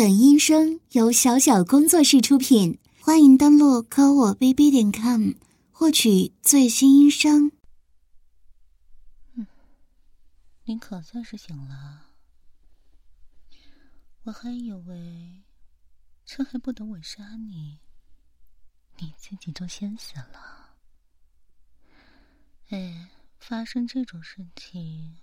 本音声由小小工作室出品，欢迎登录科我 bb 点 com 获取最新音声。嗯，你可算是醒了，我还以为这还不等我杀你，你自己就先死了。哎，发生这种事情。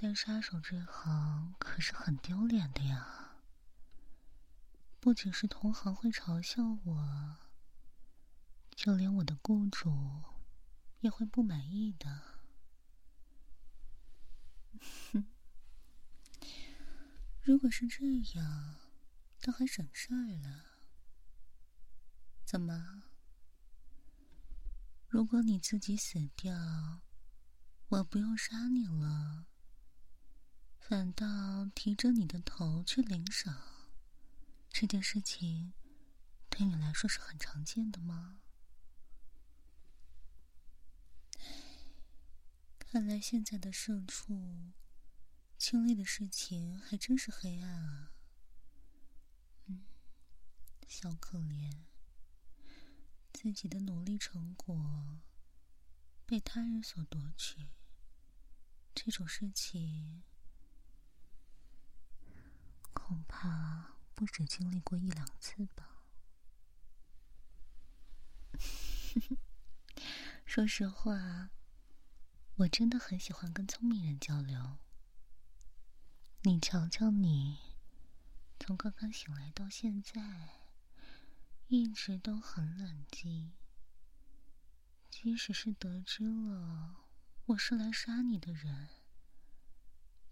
在杀手这行可是很丢脸的呀，不仅是同行会嘲笑我，就连我的雇主也会不满意的。哼，如果是这样，倒还省事儿了。怎么？如果你自己死掉，我不用杀你了？反倒提着你的头去领赏，这件事情对你来说是很常见的吗？看来现在的社畜经历的事情还真是黑暗啊。嗯，小可怜，自己的努力成果被他人所夺取，这种事情。恐怕不止经历过一两次吧。说实话，我真的很喜欢跟聪明人交流。你瞧瞧你，从刚刚醒来到现在，一直都很冷静。即使是得知了我是来杀你的人，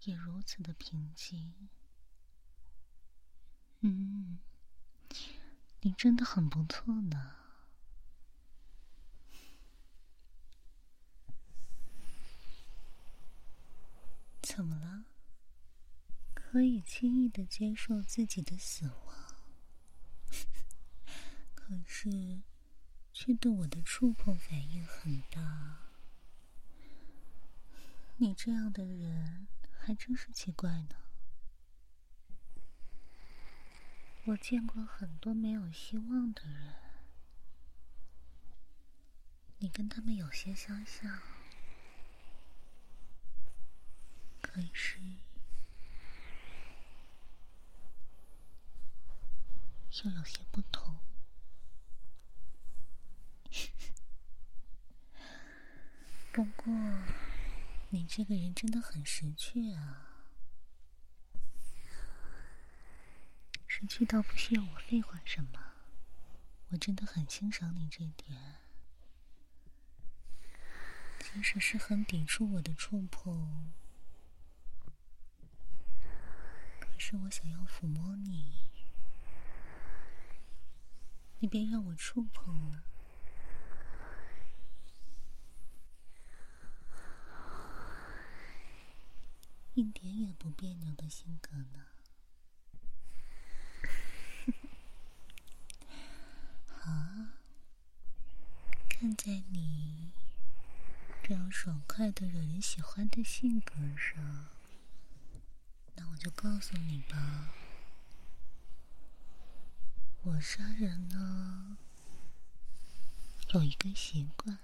也如此的平静。嗯，你真的很不错呢。怎么了？可以轻易的接受自己的死亡，可是却对我的触碰反应很大。你这样的人还真是奇怪呢。我见过很多没有希望的人，你跟他们有些相像，可是又有些不同。不过，你这个人真的很识趣啊。识趣到不需要我废话什么，我真的很欣赏你这点。即使是很抵触我的触碰，可是我想要抚摸你，你别让我触碰了，一点也不别扭的性格呢。啊看在你这样爽快的惹人喜欢的性格上，那我就告诉你吧。我杀人呢，有一个习惯，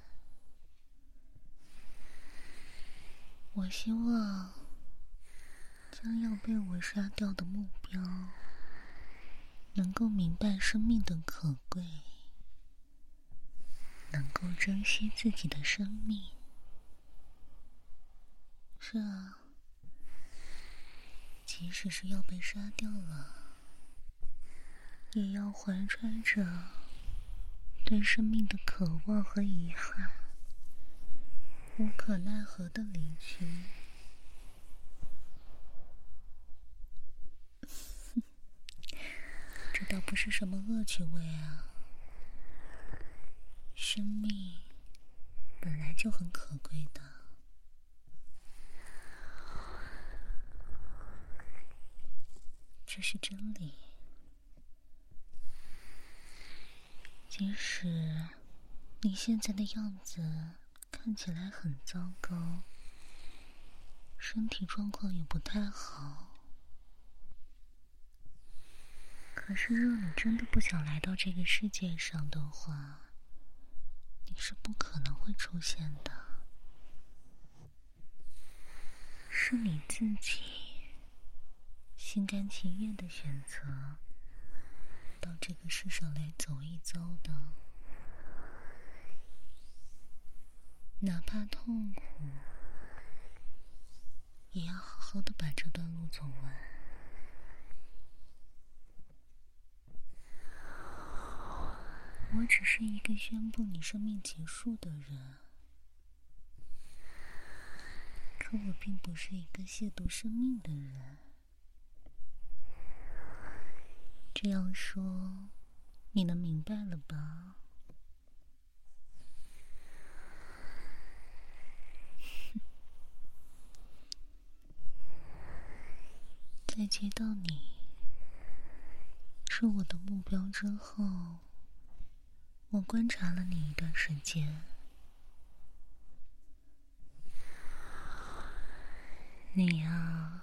我希望将要被我杀掉的目标能够明白生命的可贵。能够珍惜自己的生命，是啊，即使是要被杀掉了，也要怀揣着对生命的渴望和遗憾，无可奈何的离去。这倒不是什么恶趣味啊。生命本来就很可贵的，这是真理。即使你现在的样子看起来很糟糕，身体状况也不太好，可是，若你真的不想来到这个世界上的话，你是不可能会出现的。是你自己心甘情愿的选择到这个世上来走一遭的，哪怕痛苦，也要好好的把这段路走完。我只是一个宣布你生命结束的人。可我并不是一个亵渎生命的人。这样说，你能明白了吧？在接到你是我的目标之后，我观察了你一段时间。你呀，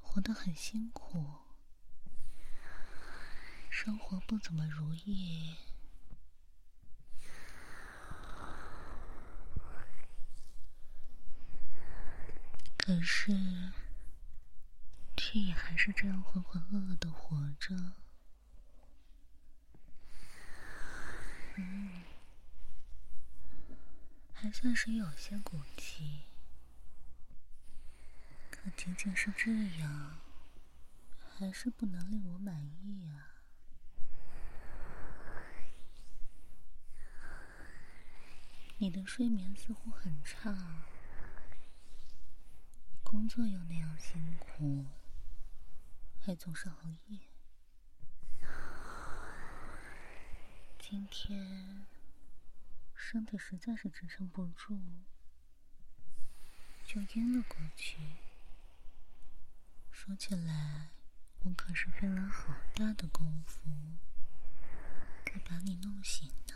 活得很辛苦，生活不怎么如意，可是却也还是这样浑浑噩噩的活着。嗯，还算是有些骨气。可仅仅是这样，还是不能令我满意啊！你的睡眠似乎很差，工作又那样辛苦，还总是熬夜。今天身体实在是支撑不住，就晕了过去。说起来，我可是费了好大的功夫，才把你弄醒的。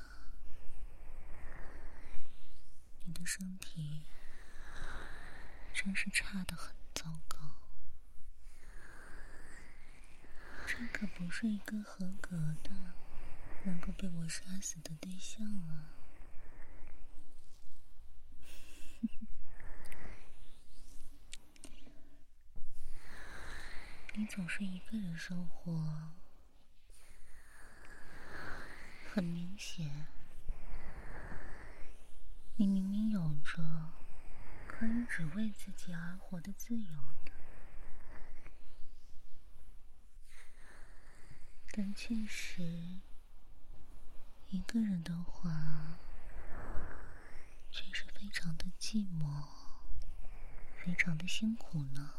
你的身体真是差的很糟糕，这可不是一个合格的、能够被我杀死的对象啊！你总是一个人生活，很明显，你明明有着可以只为自己而活的自由的，但确实，一个人的话，却是非常的寂寞，非常的辛苦呢。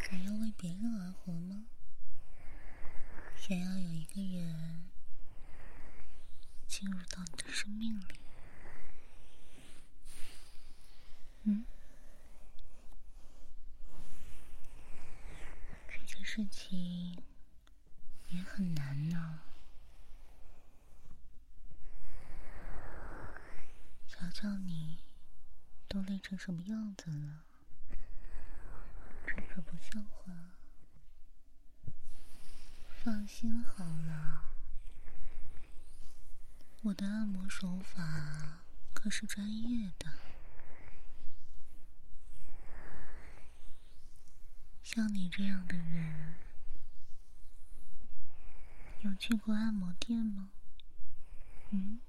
想要为别人而活吗？想要有一个人进入到你的生命里，嗯，这件事情也很难呢。瞧瞧你，都累成什么样子了？这可不像话！放心好了，我的按摩手法可是专业的。像你这样的人，有去过按摩店吗？嗯？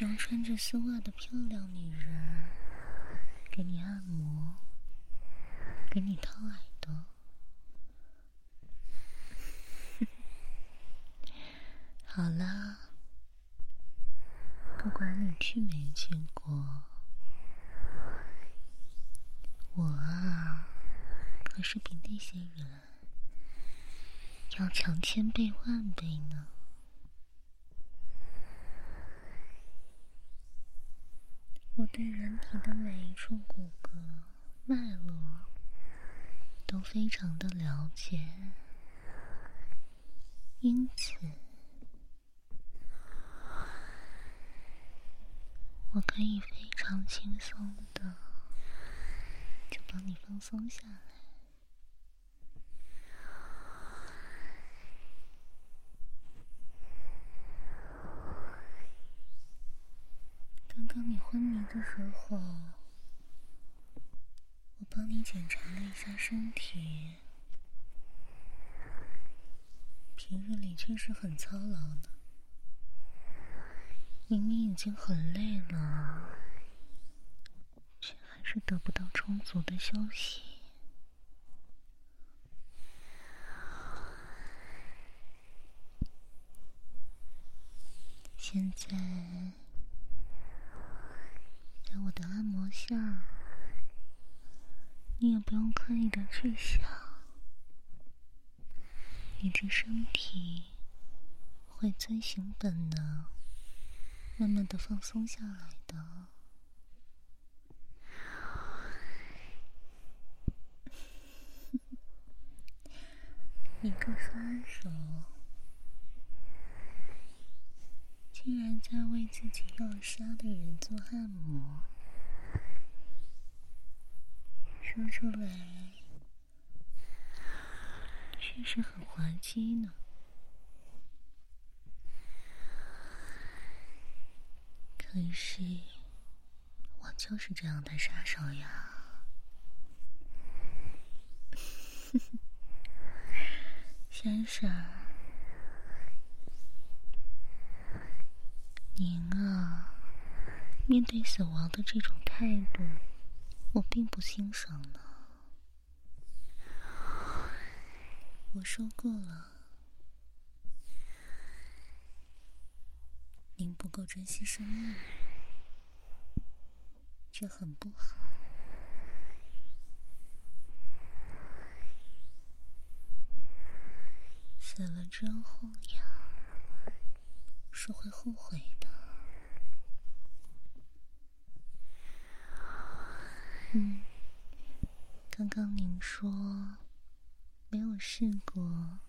有穿着丝袜的漂亮女人？给你按摩，给你掏耳朵。好了，不管你去没去过，我啊，可是比那些人要强千倍万倍呢。我对人体的每一处骨骼、脉络都非常的了解，因此我可以非常轻松的帮你放松下来。刚刚你昏迷的时候，我帮你检查了一下身体，平日里确实很操劳的。明明已经很累了，是得不到充足的休息。现在，在我的按摩下，你也不用刻意的去想，你的身体会遵循本能。慢慢的放松下来的，一个杀手竟然在为自己要杀的人做按摩，说出来确实很滑稽呢。可是，我就是这样的杀手呀！先生，您啊，面对死亡的这种态度，我并不欣赏呢。我说过了。您不够珍惜生命，这很不好。死了之后呀，是会后悔的。嗯，刚刚您说没有试过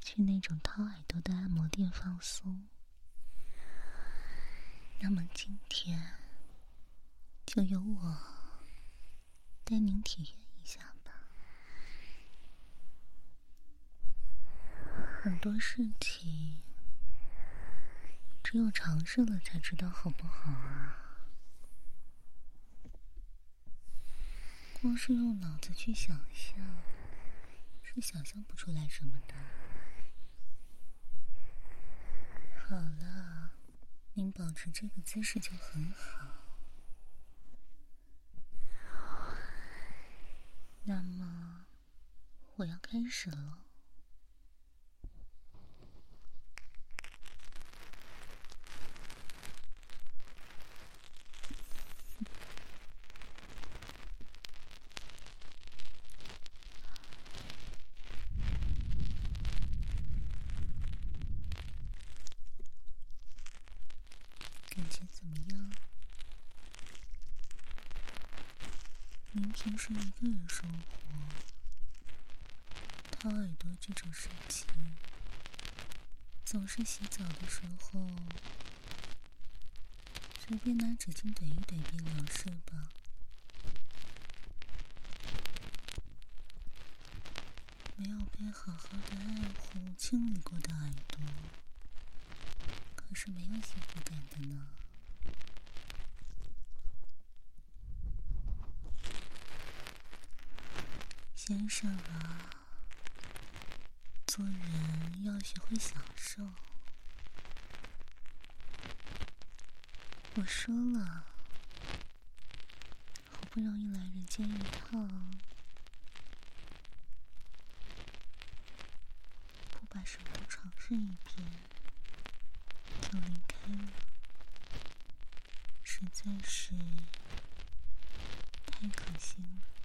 去那种掏耳朵的按摩店放松。那么今天就由我带您体验一下吧。很多事情只有尝试了才知道好不好啊！光是用脑子去想象，是想象不出来什么的。好了。您保持这个姿势就很好。那么，我要开始了。平时一个人生活，掏耳朵这种事情，总是洗澡的时候随便拿纸巾怼一怼便了事吧？没有被好好的爱护清理过的耳朵，可是没有幸福感的呢。先生啊，做人要学会享受。我说了，好不容易来人间一趟，不把什么都尝试一遍就离开了，实在是太可惜了。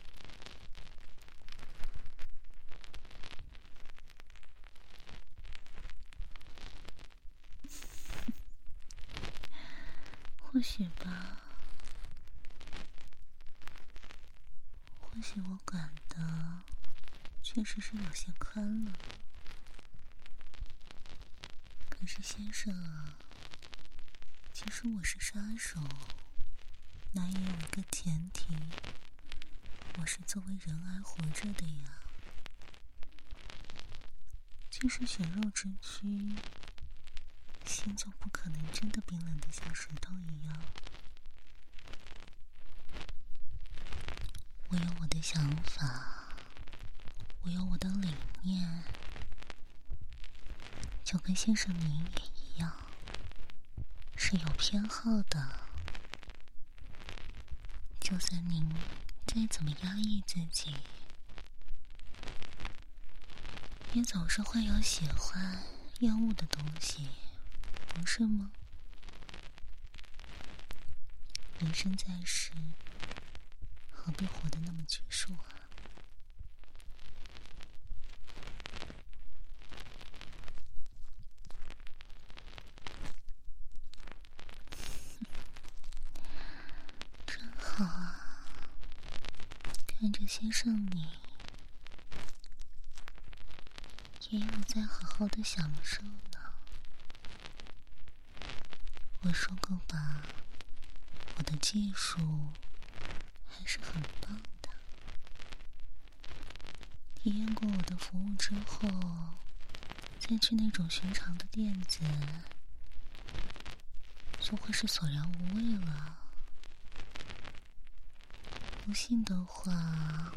或许吧，或许我管的确实是有些宽了。可是先生啊，其实我是杀手，那也有一个前提，我是作为人而活着的呀。既是血肉之躯，心就不可能真的冰冷的像石头一样。我有我的想法，我有我的理念，就跟先生您也一样，是有偏好的。就算您再怎么压抑自己，也总是会有喜欢、厌恶的东西，不是吗？人生在世。何必活得那么拘束啊？真好啊！看着先生你，也有在好好的享受。我说过吧，我的技术。还是很棒的。体验过我的服务之后，再去那种寻常的店子，就会是索然无味了。不信的话，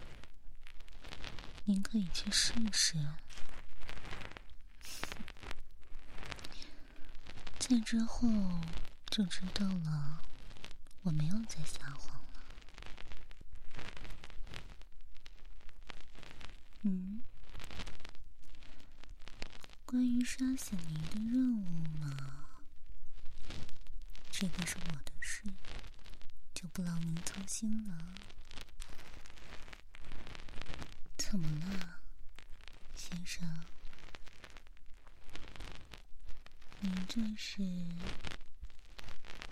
您可以去试试。那之后就知道了，我没有在撒谎了。嗯，关于杀死您的任务嘛，这个是我的事，就不劳您操心了。怎么了，先生？您这是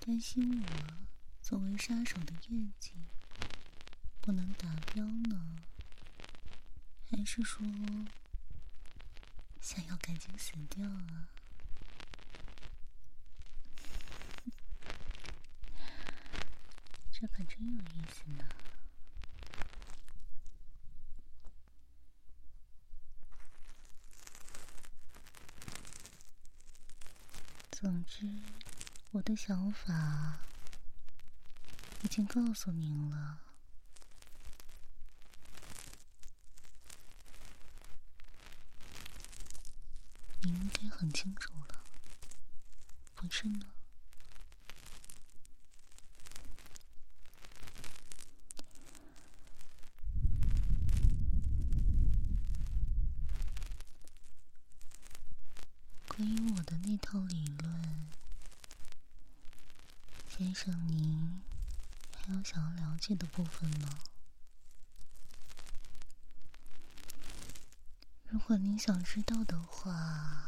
担心我作为杀手的业绩不能达标呢？还是说想要赶紧死掉啊？这可真有意思呢。总之，我的想法已经告诉您了。你应该很清楚了，不是呢？关于我的那套理论，先生，您还有想要了解的部分吗？如果您想知道的话。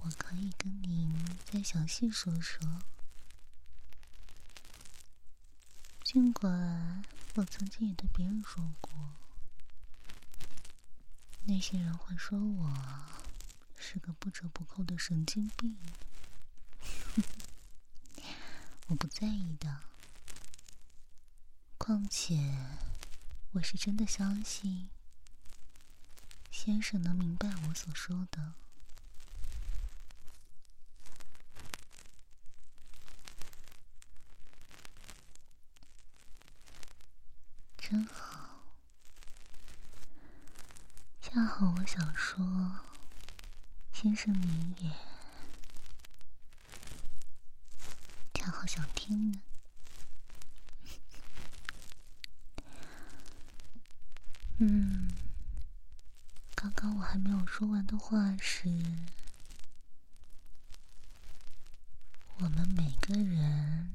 我可以跟您再详细说说。尽管我曾经也对别人说过，那些人会说我是个不折不扣的神经病，我不在意的。况且，我是真的相信先生能明白我所说的。真好，恰好我想说，先生你也恰好想听呢。嗯，刚刚我还没有说完的话是，我们每个人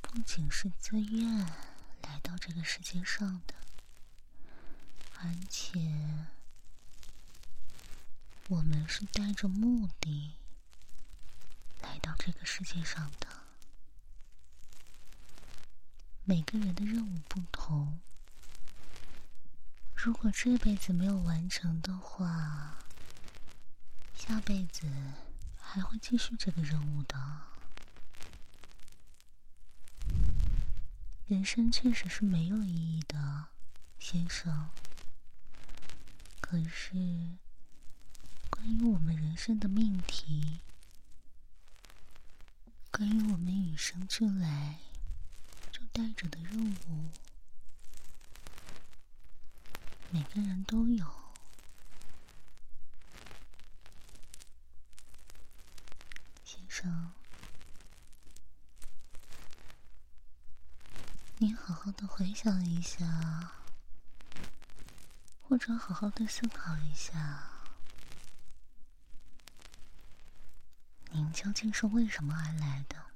不仅是自愿。来到这个世界上的，而且我们是带着目的来到这个世界上的。每个人的任务不同，如果这辈子没有完成的话，下辈子还会继续这个任务的。人生确实是没有意义的，先生。可是，关于我们人生的命题，关于我们与生俱来就带着的任务，每个人都有。先生，您好好的回想一下，或者好好的思考一下，您究竟是为什么而来的？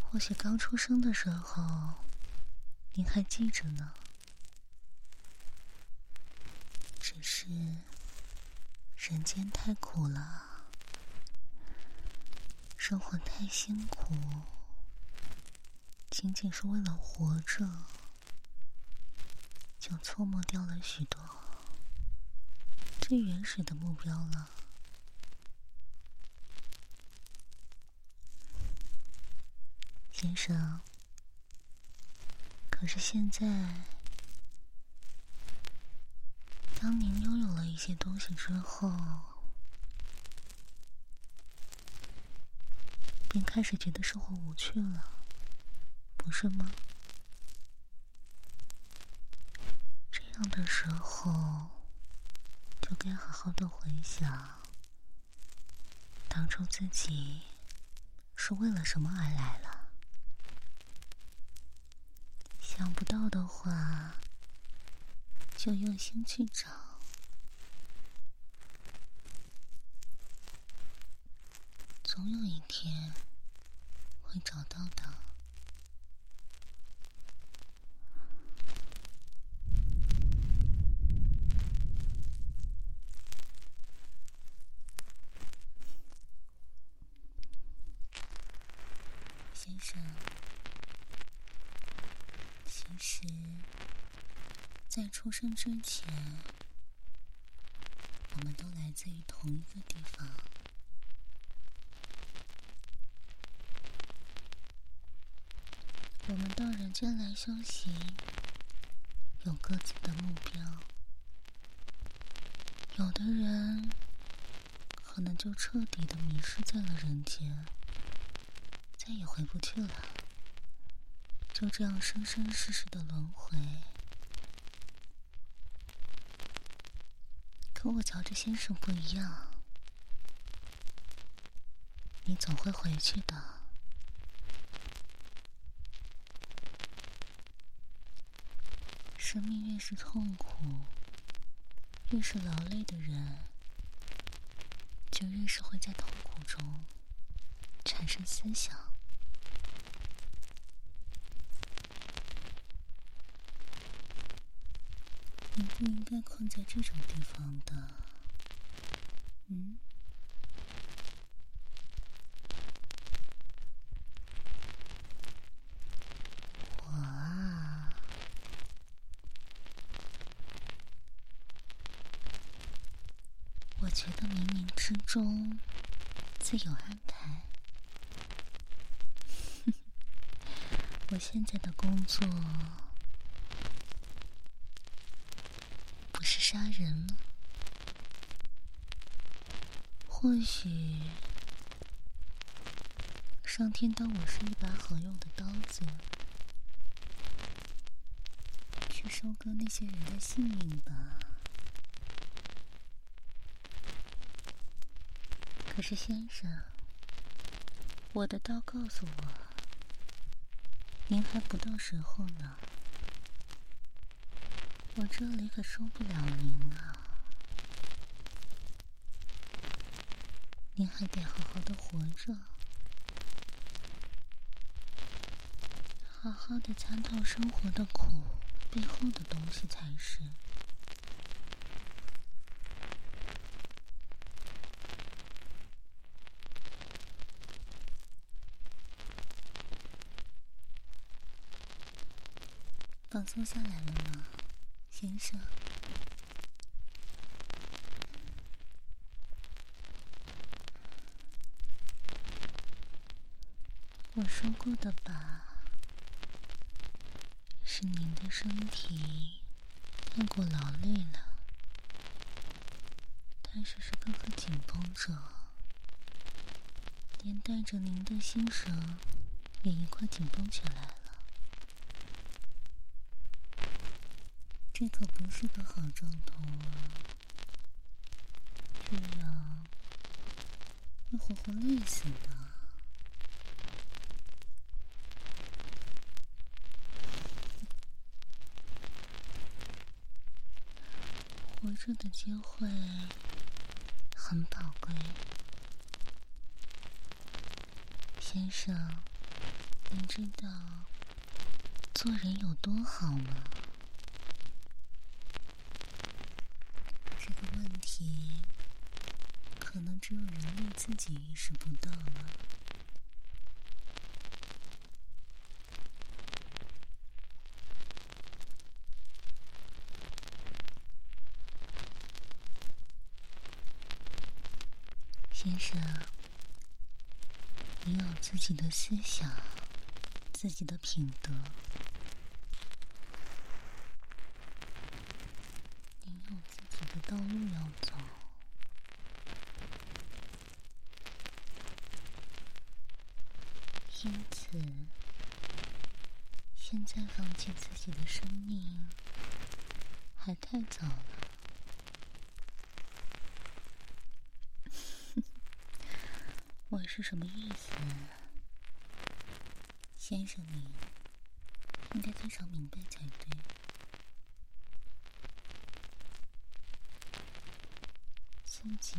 或许刚出生的时候，您还记着呢，只是人间太苦了。生活太辛苦，仅仅是为了活着，就错过掉了许多最原始的目标了。先生，可是现在，当您拥有了一些东西之后，便开始觉得生活无趣了，不是吗？这样的时候，就该好好的回想，当初自己是为了什么而来了。想不到的话，就用心去找。总有一天会找到的，先生。其实，在出生之前，我们都来自于同一个地方。我们到人间来修行，有各自的目标。有的人可能就彻底的迷失在了人间，再也回不去了。就这样生生世世的轮回。可我乔治先生不一样，你总会回去的。生命越是痛苦，越是劳累的人，就越是会在痛苦中产生思想。你不应该困在这种地方的，嗯？我啊，我觉得冥冥之中自有安排。我现在的工作不是杀人吗？或许上天当我是一把好用的刀子，去收割那些人的性命吧。可是，先生，我的刀告诉我，您还不到时候呢。我这里可收不了您啊！您还得好好的活着，好好的参透生活的苦背后的东西才是。放松下来了吗，先生。我说过的吧，是您的身体太过劳累了，但是是各个紧绷着，连带着您的心神也一块紧绷起来了。这可不是个好兆头啊！这样会活活累死的。活着的机会很宝贵，先生，您知道做人有多好吗？这个问题可能只有人类自己意识不到了。先生，你有自己的思想，自己的品德，你有自己的道路要走。因此，现在放弃自己的生命还太早了。我是什么意思？先生，你应该非常明白才对。自己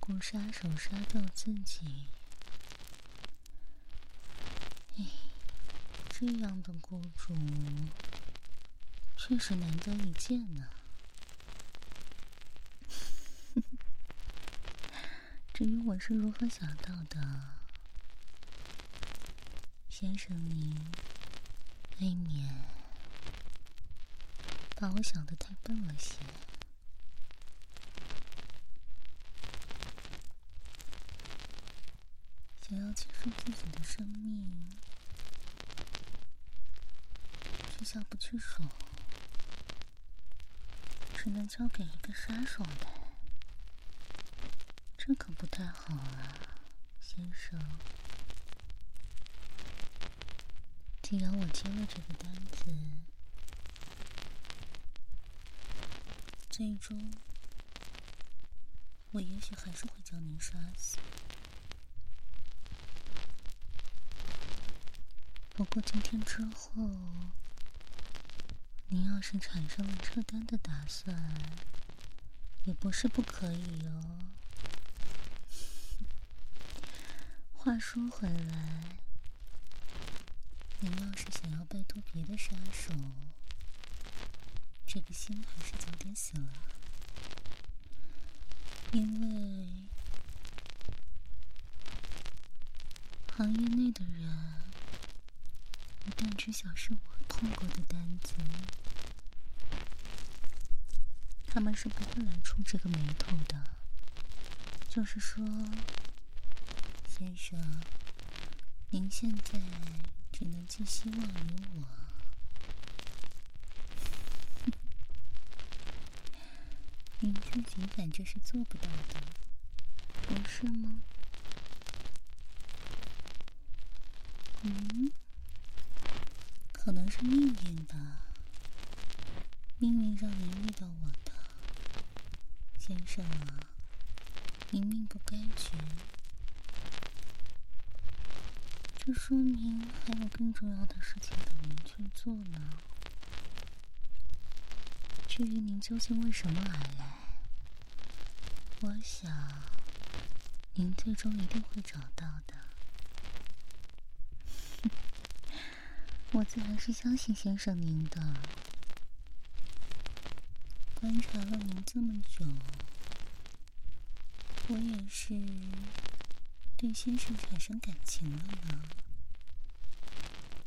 雇杀手杀掉自己，哎，这样的雇主确实难得一见呢。至于我是如何想到的，先生您未免把我想的太笨了些。想要结束自己的生命，却下不去手，只能交给一个杀手的。这可不太好啊，先生。既然我接了这个单子，最终我也许还是会将您杀死。不过今天之后，您要是产生了撤单的打算，也不是不可以哦。话说回来，您要是想要拜托别的杀手，这个心还是早点死了，因为行业内的人一旦知晓是我碰过的单子，他们是不会来触这个眉头的。就是说。先生，您现在只能寄希望于我。您自己反正是做不到的，不是吗？嗯，可能是命运吧。命运让您遇到我的，先生啊，您命不该绝。这说明还有更重要的事情等您去做呢。至于您究竟为什么而来，我想您最终一定会找到的。我自然是相信先生您的。观察了您这么久，我也是。对先生产生感情了呢？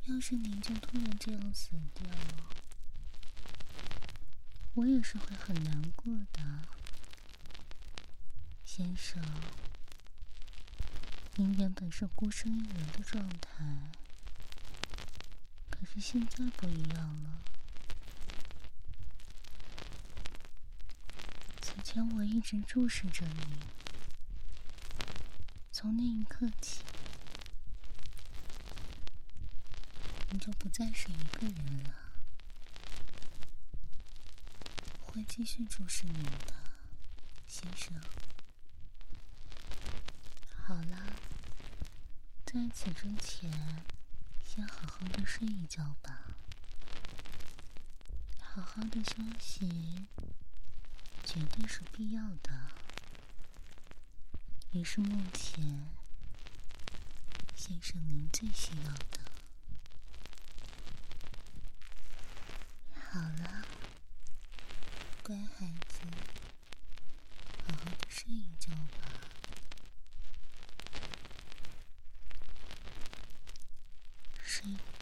要是您就突然这样死掉，我也是会很难过的。先生，您原本是孤身一人的状态，可是现在不一样了。此前我一直注视着你，从那一刻起，你就不再是一个人了。会继续注视你的，先生。好了，在此之前，先好好的睡一觉吧，好好的休息，绝对是必要的，也是目前先生您最需要的。好了，乖孩子，好好的睡一觉吧。睡吧，